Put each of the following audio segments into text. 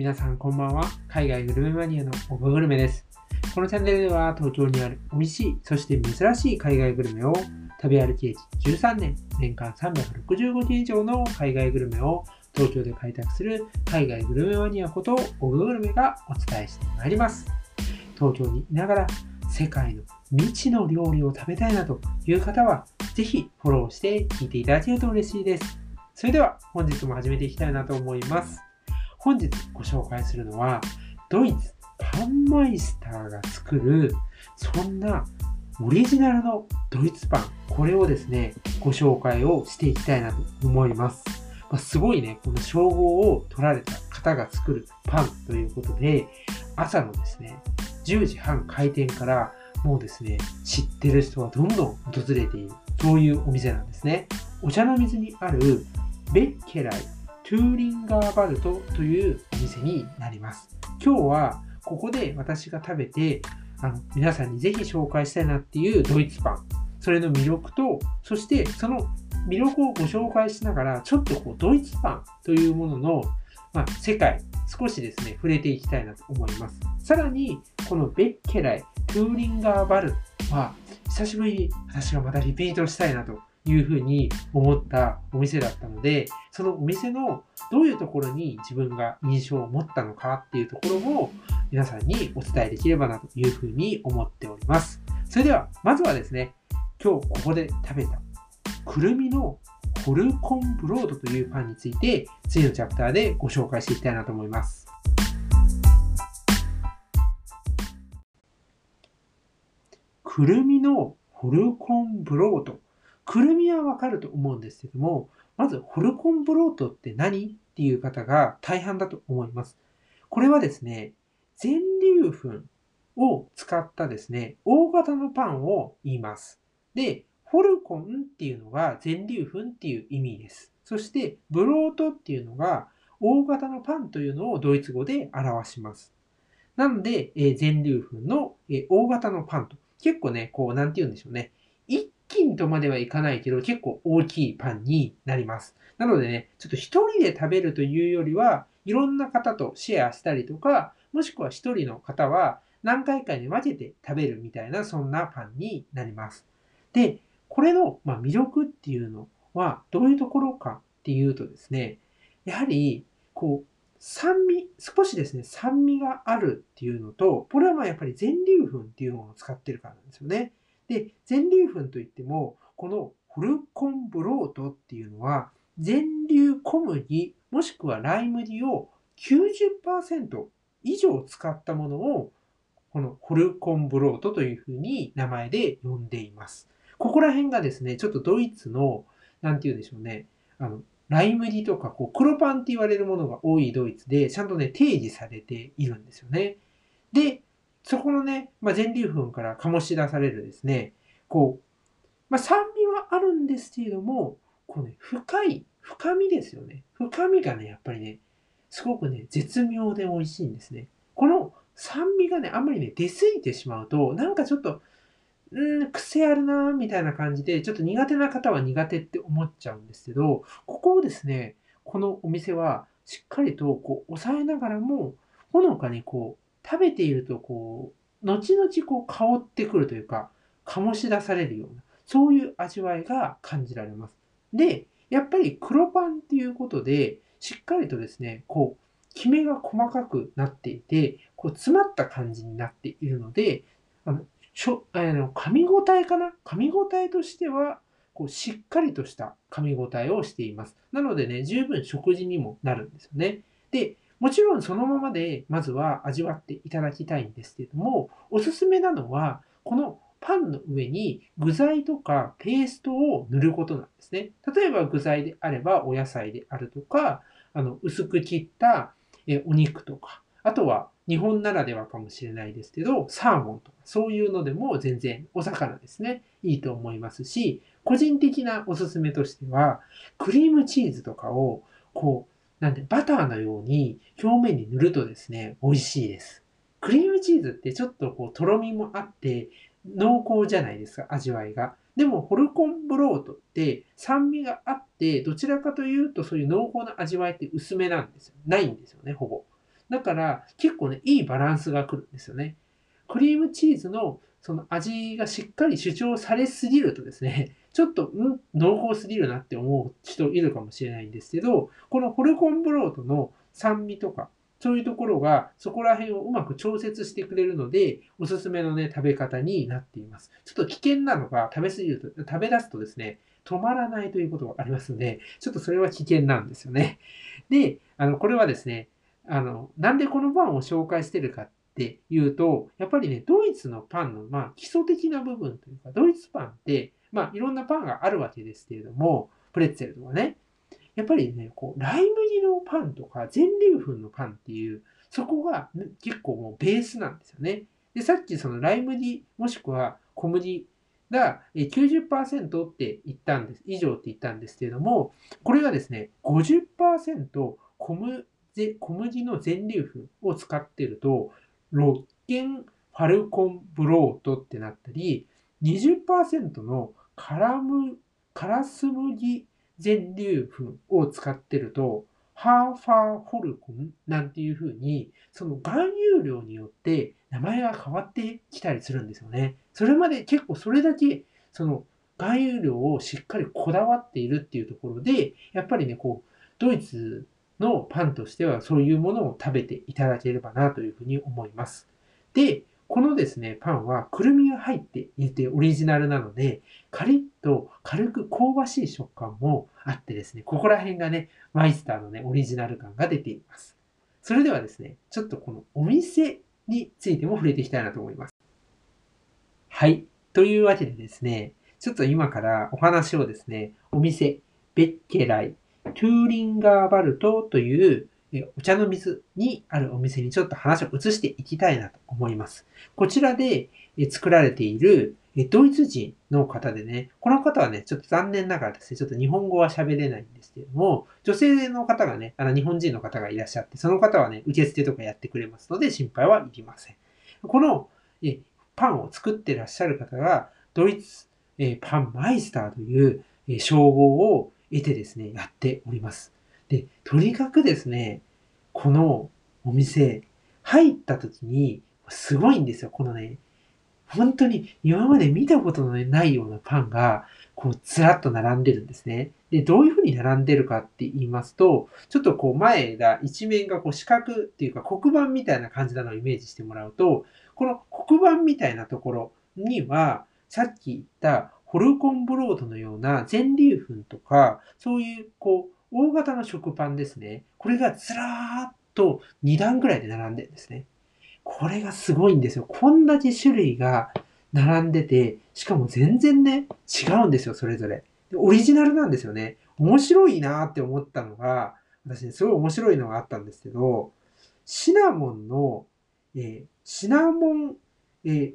皆さんこんばんは。海外グルメマニアのオブグルメです。このチャンネルでは東京にある美味しい、そして珍しい海外グルメを食べ歩き歴13年、年間365件以上の海外グルメを東京で開拓する海外グルメマニアことオブグルメがお伝えしてまいります。東京にいながら世界の未知の料理を食べたいなという方は、ぜひフォローして聞いていただけると嬉しいです。それでは本日も始めていきたいなと思います。本日ご紹介するのは、ドイツパンマイスターが作る、そんなオリジナルのドイツパン、これをですね、ご紹介をしていきたいなと思います。まあ、すごいね、この称号を取られた方が作るパンということで、朝のですね、10時半開店からもうですね、知ってる人はどんどん訪れている、そういうお店なんですね。お茶の水にあるベッケライトゥーリンガーバルトというお店になります。今日はここで私が食べてあの皆さんにぜひ紹介したいなっていうドイツパン、それの魅力と、そしてその魅力をご紹介しながら、ちょっとこうドイツパンというものの、まあ、世界、少しですね、触れていきたいなと思います。さらに、このベッケライ、トゥーリンガーバルは、久しぶりに私がまたリピートしたいなというふうに思ったお店だったので、そのお店のどういうところに自分が印象を持ったのかっていうところを皆さんにお伝えできればなというふうに思っております。それでは、まずはですね、今日ここで食べたくるみのホルコンブロードというパンについて次のチャプターでご紹介していきたいなと思います。くるみのホルコンブロードくるみはわかると思うんですけども、まずホルコンブロートって何っていう方が大半だと思います。これはですね、全粒粉を使ったですね、大型のパンを言います。で、ホルコンっていうのが全粒粉っていう意味です。そして、ブロートっていうのが大型のパンというのをドイツ語で表します。なので、え、全粒粉の、え、大型のパンと。結構ね、こう、なんて言うんでしょうね。一斤とまではいかないけど、結構大きいパンになります。なのでね、ちょっと一人で食べるというよりは、いろんな方とシェアしたりとか、もしくは一人の方は何回かに分けて食べるみたいな、そんなパンになります。で、これの、ま魅力っていうのはどういうところかっていうとですね、やはり、こう、酸味、少しですね、酸味があるっていうのと、これはまあやっぱり全粒粉っていうものを使ってるからなんですよね。で、全粒粉といっても、このホルコンブロートっていうのは、全粒小麦もしくはライ麦を90%以上使ったものを、このホルコンブロートというふうに名前で呼んでいます。ここら辺がですね、ちょっとドイツの、なんて言うんでしょうね、あの、ライ麦とか、こう、黒パンって言われるものが多いドイツで、ちゃんとね、提示されているんですよね。で、そこのね、まあ、全粒粉から醸し出されるですね、こう、まあ、酸味はあるんですけれども、こうね、深い、深みですよね。深みがね、やっぱりね、すごくね、絶妙で美味しいんですね。この酸味がね、あんまりね、出過ぎてしまうと、なんかちょっと、うん、癖あるなみたいな感じで、ちょっと苦手な方は苦手って思っちゃうんですけど、ここをですね、このお店はしっかりとこう抑えながらも、ほのかにこう食べているとこう、後々こう香ってくるというか、醸し出されるような、そういう味わいが感じられます。で、やっぱり黒パンっていうことで、しっかりとですね、こう、きめが細かくなっていて、こう、詰まった感じになっているので、あの、しょあの噛み応えかな？噛み応えとしては、こうしっかりとした噛み応えをしています。なのでね、十分食事にもなるんですよね。で、もちろんそのままでまずは味わっていただきたいんですけども、おすすめなのは、このパンの上に具材とかペーストを塗ることなんですね。例えば具材であればお野菜であるとか、あの薄く切ったお肉とか、あとは日本ならではかもしれないですけど、サーモンとか、そういうのでも全然お魚ですね、いいと思いますし、個人的なおすすめとしては、クリームチーズとかをこうなんで、バターのように表面に塗るとですね、美味しいです。クリームチーズってちょっとこう、とろみもあって、濃厚じゃないですか、味わいが。でも、ホルコンブロートって酸味があって、どちらかというとそういう濃厚な味わいって薄めなんですよ。ないんですよね、ほぼ。だから結構ね、いいバランスが来るんですよね。クリームチーズのその味がしっかり主張されすぎるとですね、ちょっと、ん？濃厚すぎるなって思う人いるかもしれないんですけど、このホルコンブロートの酸味とか、そういうところがそこら辺をうまく調節してくれるので、おすすめのね、食べ方になっています。ちょっと危険なのが食べ過ぎると、食べ出すとですね、止まらないということがありますので、ちょっとそれは危険なんですよね。で、あの、これはですね、あの、なんでこのパンを紹介してるかっっていうと、やっぱりね、ドイツのパンの、まあ、基礎的な部分というか、ドイツパンって、まあ、いろんなパンがあるわけですけれども、プレッツェルとかね、やっぱりね、こう、ライ麦のパンとか全粒粉のパンっていう、そこが結構もうベースなんですよね。で、さっきそのライ麦もしくは小麦が90%って言ったんです、以上って言ったんですけれども、これがですね、50%小麦小麦の全粒粉を使ってると、ロッケンファルコンブロートってなったり、20%のカラムカラス麦全粒粉を使ってると、ハーファーホルコンなんていう風に、その含有量によって名前が変わってきたりするんですよね。それまで結構それだけ、その含有量をしっかりこだわっているっていうところで、やっぱりね、こう、ドイツのパンとしてはそういうものを食べていただければなというふうに思います。で、このですね、パンはくるみが入っていてオリジナルなので、カリッと軽く香ばしい食感もあってですね、ここら辺がね、マイスターのね、オリジナル感が出ています。それではですね、ちょっとこのお店についても触れていきたいなと思います。はい。というわけでですね、ちょっと今からお話をですね、お店、ベッケライ、トゥーリンガーバルトというお茶の水にあるお店にちょっと話を移していきたいなと思います。こちらで作られているドイツ人の方でね、この方はね、ちょっと残念ながらですね、ちょっと日本語は喋れないんですけども、女性の方がね、あの日本人の方がいらっしゃって、その方はね、受付とかやってくれますので心配はいりません。このパンを作ってらっしゃる方が、ドイツパンマイスターという称号を得てですね、やっております。で、とにかくですね、このお店、入った時に、すごいんですよ。このね、本当に今まで見たことのないようなパンが、こう、ずらっと並んでるんですね。で、どういうふうに並んでるかって言いますと、ちょっとこう前が一面がこう四角っていうか黒板みたいな感じなのをイメージしてもらうと、この黒板みたいなところには、さっき言ったホルコンブロードのような全粒粉とか、そういうこう、大型の食パンですね。これがずらーっと2段ぐらいで並んでるんですね。これがすごいんですよ。こんだけ種類が並んでて、しかも全然ね、違うんですよ、それぞれ。オリジナルなんですよね。面白いなって思ったのが、私ね、すごい面白いのがあったんですけど、シナモンの、えー、シナモン、えー、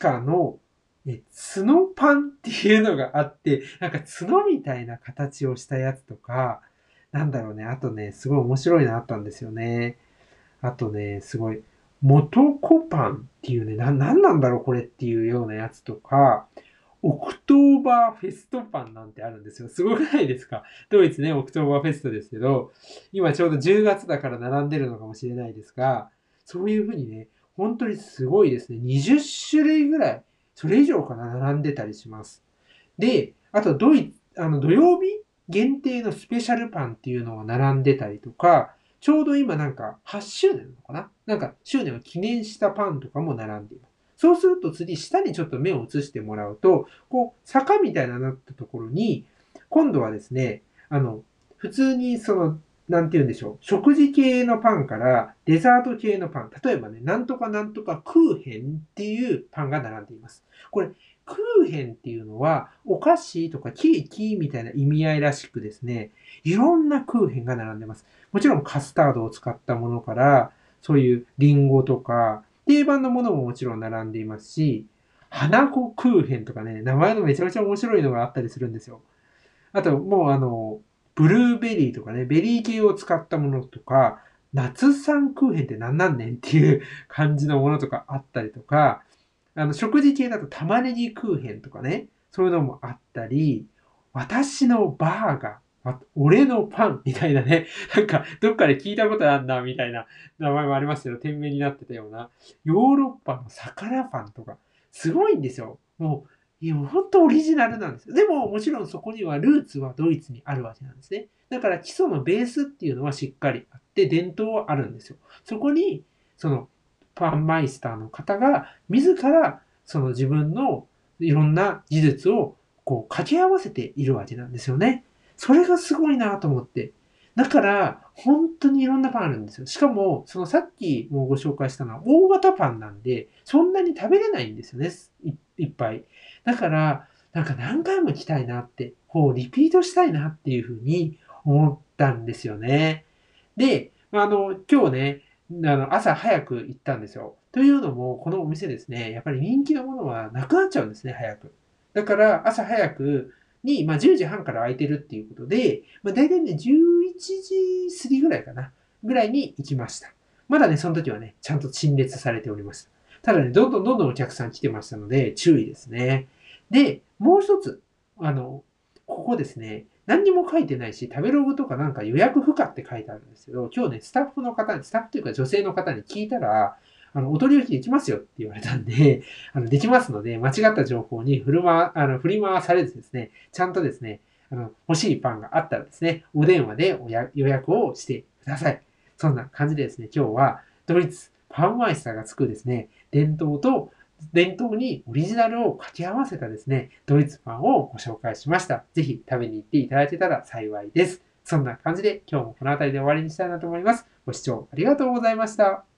鹿のえ、角パンっていうのがあって、なんか角みたいな形をしたやつとか、なんだろうね、あとね、すごい面白いのあったんですよね。あとね、すごい、元コパンっていうね、な、なんなんだろうこれっていうようなやつとか、オクトーバーフェストパンなんてあるんですよ。すごくないですか？ドイツね、オクトーバーフェストですけど、今ちょうど10月だから並んでるのかもしれないですが、そういうふうにね、本当にすごいですね。20種類ぐらいそれ以上かな、並んでたりします。で、あと土イあの土曜日限定のスペシャルパンっていうのが並んでたりとか、ちょうど今なんか8周年なのかな？なんか周年を記念したパンとかも並んでいます。そうすると次下にちょっと目を移してもらうと、こう坂みたいななったところに、今度はですね、あの、普通にそのなんて言うんでしょう。食事系のパンからデザート系のパン。例えばね、なんとかなんとかクーヘンっていうパンが並んでいます。これ、クーヘンっていうのは、お菓子とかケーキみたいな意味合いらしくですね、いろんなクーヘンが並んでます。もちろんカスタードを使ったものから、そういうリンゴとか、定番のものももちろん並んでいますし、花子クーヘンとかね、名前のめちゃめちゃ面白いのがあったりするんですよ。あと、もうあの、ブルーベリーとかね、ベリー系を使ったものとか、夏産クーヘンって何なんねんっていう感じのものとかあったりとか、あの、食事系だと玉ねぎクーヘンとかね、そういうのもあったり、私のバーガー。俺のパンみたいなね、なんかどっかで聞いたことあるな、みたいな名前もありますけど、店名になってたような、ヨーロッパの魚パンとか、すごいんですよ。もう、いや、もう本当オリジナルなんですよ。でも、もちろんそこにはルーツはドイツにあるわけなんですね。だから基礎のベースっていうのはしっかりあって、伝統はあるんですよ。そこに、その、パンマイスターの方が、自ら、その自分のいろんな技術を、こう、掛け合わせているわけなんですよね。それがすごいなと思って。だから、本当にいろんなパンあるんですよ。しかも、そのさっきもご紹介したのは大型パンなんで、そんなに食べれないんですよね。いっぱい。だから、なんか何回も来たいなって、こう、リピートしたいなっていうふうに思ったんですよね。で、あの、今日ね、あの、朝早く行ったんですよ。というのも、このお店ですね、やっぱり人気のものはなくなっちゃうんですね、早く。だから、朝早くに、まあ、10時半から空いてるっていうことで、まあ、大体ね、11時過ぎぐらいかな、ぐらいに行きました。まだね、その時はね、ちゃんと陳列されておりました。ただね、どんどんどんどんお客さん来てましたので、注意ですね。で、もう一つ、あの、ここですね、何にも書いてないし、食べログとかなんか予約不可って書いてあるんですけど、今日ね、スタッフの方に、スタッフというか女性の方に聞いたら、あの、お取り置きできますよって言われたんで、あの、できますので、間違った情報に振るま、あの、振り回されずですね、ちゃんとですね、あの、欲しいパンがあったらですね、お電話で予約をしてください。そんな感じでですね、今日はドイツパンマイスターがつくですね、伝統と伝統にオリジナルを掛け合わせたですね、ドイツパンをご紹介しました。ぜひ食べに行っていただけたら幸いです。そんな感じで今日もこの辺りで終わりにしたいなと思います。ご視聴ありがとうございました。